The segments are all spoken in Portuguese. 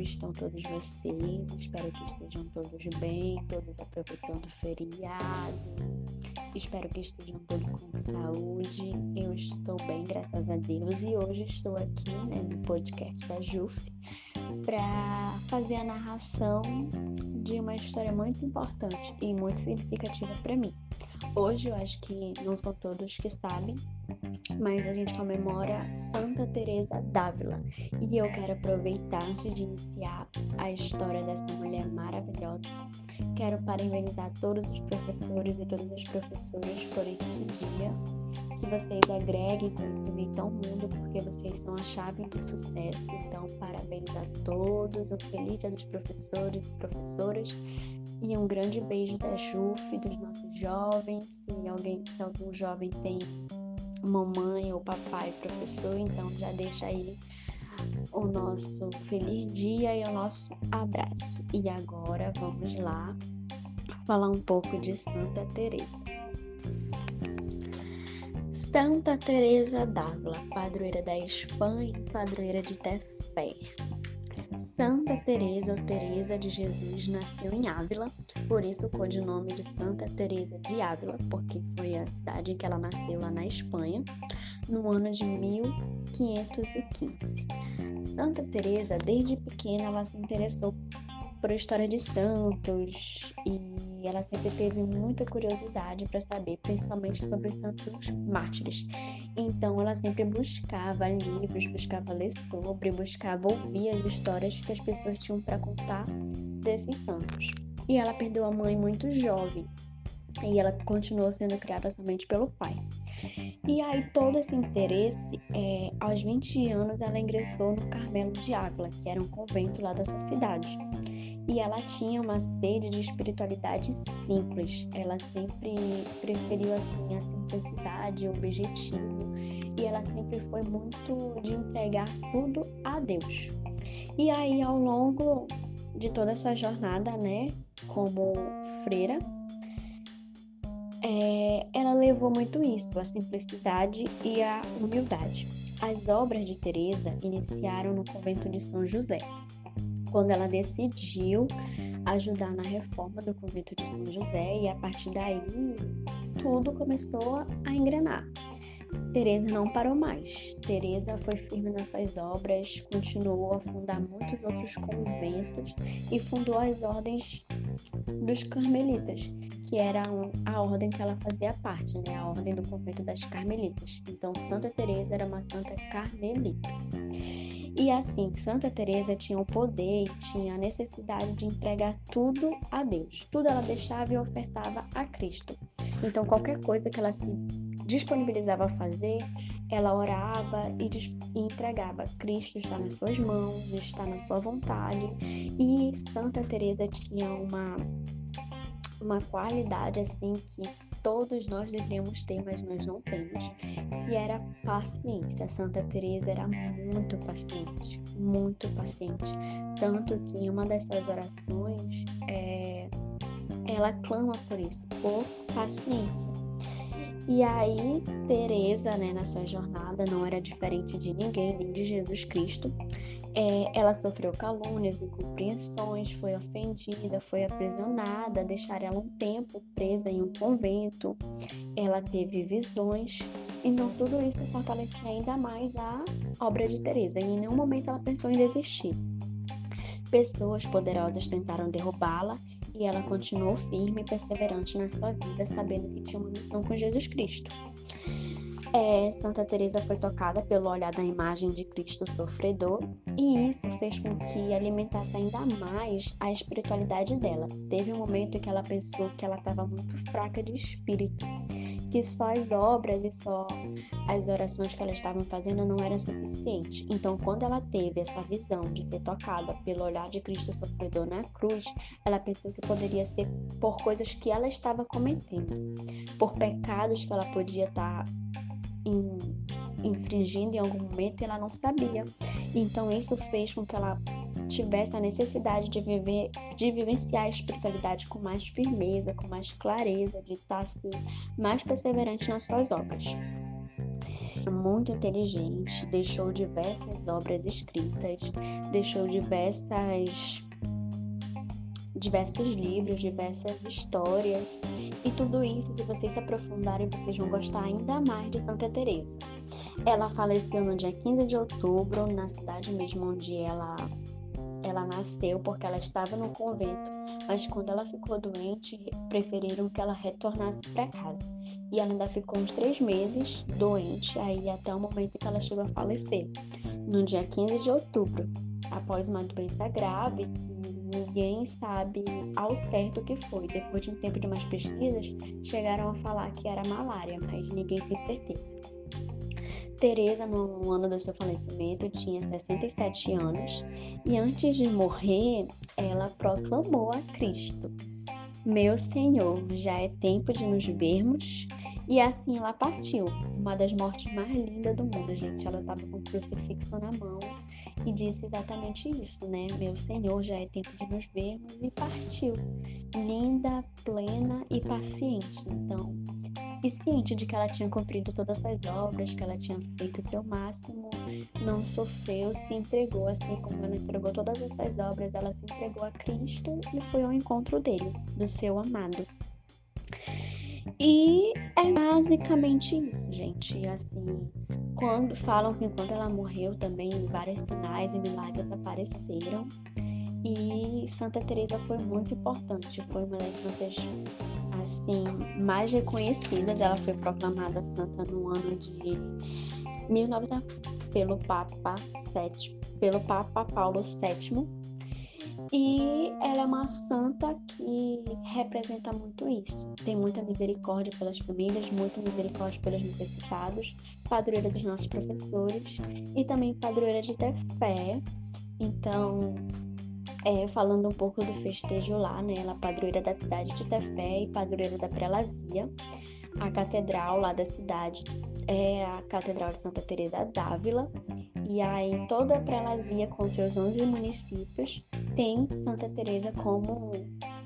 como estão todos vocês? Espero que estejam todos bem, todos aproveitando o feriado. Espero que estejam todos com saúde. Eu estou bem, graças a Deus, e hoje estou aqui né, no podcast da JUF para fazer a narração de uma história muito importante e muito significativa para mim. Hoje eu acho que não são todos que sabem, mas a gente comemora Santa Teresa d'Ávila e eu quero aproveitar antes de iniciar a história dessa mulher maravilhosa. Quero parabenizar todos os professores e todas as professoras por este dia. Que vocês agreguem conhecimento ao mundo, porque vocês são a chave do sucesso. Então, parabéns a todos. Um feliz dia dos professores e professoras. E um grande beijo da JUF, dos nossos jovens. Se alguém, se algum jovem tem mamãe ou papai professor, então já deixa aí o nosso feliz dia e o nosso abraço. E agora vamos lá falar um pouco de Santa Teresa. Santa Teresa d'Ávila, padroeira da Espanha e padroeira de Tefé. Santa Teresa ou Teresa de Jesus nasceu em Ávila, por isso o codinome de Santa Teresa de Ávila, porque foi a cidade em que ela nasceu lá na Espanha, no ano de 1515. Santa Teresa, desde pequena, ela se interessou por história de santos e ela sempre teve muita curiosidade para saber, principalmente sobre os santos mártires. Então ela sempre buscava livros, buscava ler sobre, buscava ouvir as histórias que as pessoas tinham para contar desses santos. E ela perdeu a mãe muito jovem e ela continuou sendo criada somente pelo pai. E aí, todo esse interesse, é, aos 20 anos, ela ingressou no Carmelo de Ávila, que era um convento lá dessa cidade e ela tinha uma sede de espiritualidade simples. Ela sempre preferiu assim a simplicidade, o objetivo, e ela sempre foi muito de entregar tudo a Deus. E aí ao longo de toda essa jornada, né, como freira, é, ela levou muito isso, a simplicidade e a humildade. As obras de Teresa iniciaram no convento de São José, quando ela decidiu ajudar na reforma do convento de São José e a partir daí tudo começou a engrenar. Teresa não parou mais. Teresa foi firme nas suas obras, continuou a fundar muitos outros conventos e fundou as ordens dos carmelitas, que era a ordem que ela fazia parte, né? A ordem do convento das carmelitas. Então, Santa Teresa era uma santa carmelita. E assim, Santa Teresa tinha o poder e tinha a necessidade de entregar tudo a Deus. Tudo ela deixava e ofertava a Cristo. Então, qualquer coisa que ela se disponibilizava a fazer, ela orava e, entregava. Cristo está nas suas mãos, está na sua vontade. E Santa Teresa tinha uma uma qualidade assim que todos nós deveríamos ter, mas nós não temos, que era paciência. Santa Teresa era muito paciente, muito paciente, tanto que em uma das suas orações é, ela clama por isso, por paciência. E aí Teresa, né, na sua jornada, não era diferente de ninguém, nem de Jesus Cristo. É, ela sofreu calúnias, incompreensões, foi ofendida, foi aprisionada, deixaram ela um tempo presa em um convento. Ela teve visões. Então, tudo isso fortalecia ainda mais a obra de Teresa. E em nenhum momento ela pensou em desistir. Pessoas poderosas tentaram derrubá-la e ela continuou firme e perseverante na sua vida, sabendo que tinha uma missão com Jesus Cristo. É, Santa Teresa foi tocada pelo olhar da imagem de Cristo sofredor e isso fez com que alimentasse ainda mais a espiritualidade dela. Teve um momento em que ela pensou que ela estava muito fraca de espírito, que só as obras e só as orações que ela estava fazendo não eram suficientes. Então, quando ela teve essa visão de ser tocada pelo olhar de Cristo sofredor na cruz, ela pensou que poderia ser por coisas que ela estava cometendo, por pecados que ela podia estar infringindo em algum momento e ela não sabia. Então isso fez com que ela tivesse a necessidade de viver, de vivenciar a espiritualidade com mais firmeza, com mais clareza, de estar assim, mais perseverante nas suas obras. muito inteligente, deixou diversas obras escritas, deixou diversas diversos livros, diversas histórias. E tudo isso, se vocês se aprofundarem, vocês vão gostar ainda mais de Santa Teresa. Ela faleceu no dia 15 de outubro, na cidade mesmo onde ela ela nasceu, porque ela estava no convento, mas quando ela ficou doente, preferiram que ela retornasse para casa. E ela ainda ficou uns três meses doente, aí até o momento que ela chegou a falecer, no dia 15 de outubro, após uma doença grave que ninguém sabe ao certo o que foi. Depois de um tempo de umas pesquisas, chegaram a falar que era malária, mas ninguém tem certeza. Teresa, no ano do seu falecimento, tinha 67 anos e antes de morrer, ela proclamou a Cristo: Meu Senhor, já é tempo de nos vermos. E assim ela partiu. Uma das mortes mais lindas do mundo, gente. Ela estava com o crucifixo na mão e disse exatamente isso, né? Meu Senhor, já é tempo de nos vermos e partiu, linda, plena e paciente. Então, e ciente de que ela tinha cumprido todas as obras, que ela tinha feito o seu máximo, não sofreu, se entregou, assim como ela entregou todas as suas obras, ela se entregou a Cristo e foi ao encontro dele, do seu amado. E é basicamente isso, gente. Assim, quando falam que enquanto ela morreu também vários sinais e milagres apareceram. E Santa Teresa foi muito importante, foi uma das santas assim mais reconhecidas. Ela foi proclamada santa no ano de 1900 pelo Papa VII, pelo Papa Paulo VII e ela é uma santa que representa muito isso. Tem muita misericórdia pelas famílias, muita misericórdia pelos necessitados, padroeira dos nossos professores e também padroeira de ter fé. Então, é, falando um pouco do festejo lá, né? Ela é padroeira da cidade de Tefé e padroeira da Prelazia. A catedral lá da cidade é a Catedral de Santa Teresa d'Ávila. E aí toda a prelazia com seus 11 municípios tem Santa Teresa como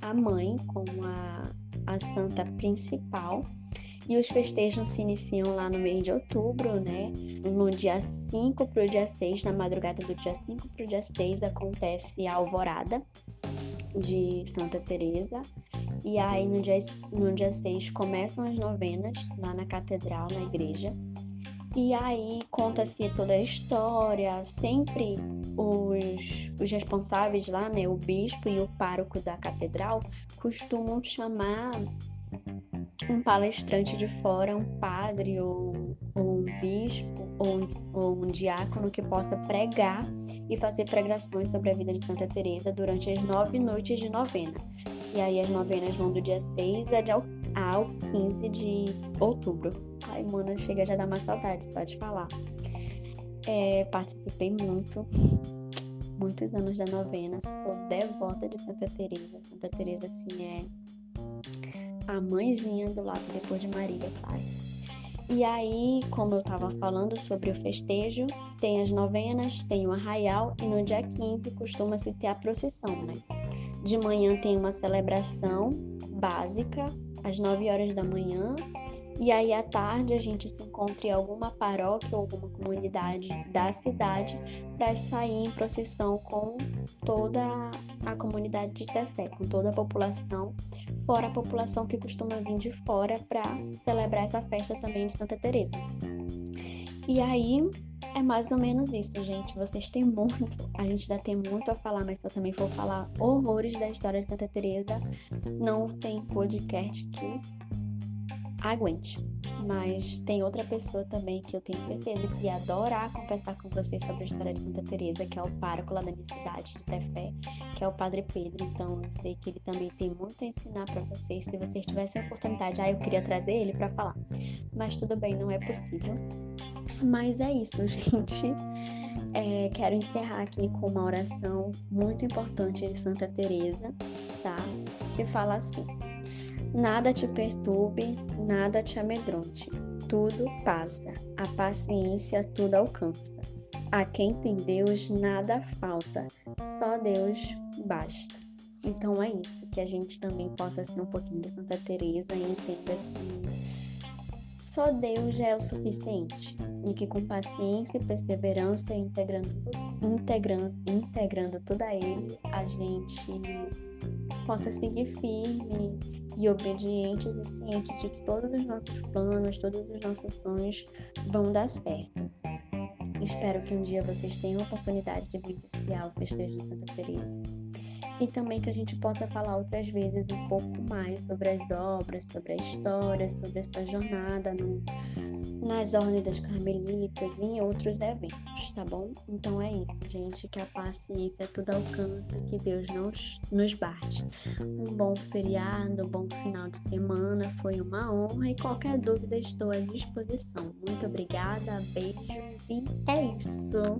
a mãe, como a, a santa principal. E os festejos se iniciam lá no mês de outubro, né? No dia 5 para o dia 6, na madrugada do dia 5 para o dia 6, acontece a alvorada de Santa Teresa. E aí no dia, no dia 6 começam as novenas lá na catedral, na igreja. E aí conta-se toda a história, sempre os, os responsáveis lá, né, o bispo e o pároco da catedral, costumam chamar um palestrante de fora, um padre ou, ou um bispo ou, ou, um diácono que possa pregar e fazer pregações sobre a vida de Santa Teresa durante as nove noites de novena. E aí as novenas vão do dia 6 ao 15 de outubro. Ai, mano, chega já dar uma saudade só de falar. É, participei muito, muitos anos da novena, sou devota de Santa Teresa. Santa Teresa assim é a mãezinha do lado depois de Maria, claro. E aí, como eu estava falando sobre o festejo, tem as novenas, tem o arraial e no dia 15 costuma-se ter a procissão, né? De manhã tem uma celebração básica às 9 horas da manhã e aí à tarde a gente se encontra em alguma paróquia ou alguma comunidade da cidade para sair em procissão com toda a comunidade de Tefé, com toda a população, fora a população que costuma vir de fora para celebrar essa festa também de Santa Teresa. E aí é mais ou menos isso, gente. Vocês têm muito, a gente ainda tem muito a falar, mas se eu também for falar horrores da história de Santa Teresa, não tem podcast que aguente. Mas tem outra pessoa também que eu tenho certeza que ia adorar conversar com vocês sobre a história de Santa Teresa, que é o pároco lá da minha cidade de Tefé, que é o Padre Pedro. Então eu sei que ele também tem muito a ensinar para vocês. Se vocês tivessem a oportunidade, ah, eu queria trazer ele para falar. Mas tudo bem, não é possível. Mas é isso, gente. É, quero encerrar aqui com uma oração muito importante de Santa Teresa, tá? Que fala assim: Nada te perturbe, nada te amedronte. Tudo passa, a paciência tudo alcança. A quem tem Deus nada falta, só Deus basta. Então é isso, que a gente também possa ser um pouquinho de Santa Teresa e entenda que só Deus é o suficiente e que com paciência e perseverança, integrando, integrando, integrando tudo a Ele, a gente possa seguir firme e obedientes e cientes de que todos os nossos planos, todos os nossos sonhos vão dar certo. Espero que um dia vocês tenham a oportunidade de vivenciar o festejo de Santa Teresa e também que a gente possa falar outras vezes um pouco mais sobre as obras, sobre a história, sobre a sua jornada no, nas ordens das Carmelitas e em outros eventos, tá bom? Então é isso, gente, que a paciência tudo alcança, que Deus nos, nos bate. Um bom feriado, um bom final de semana, foi uma honra e qualquer dúvida estou à disposição. Muito obrigada, beijos e é isso!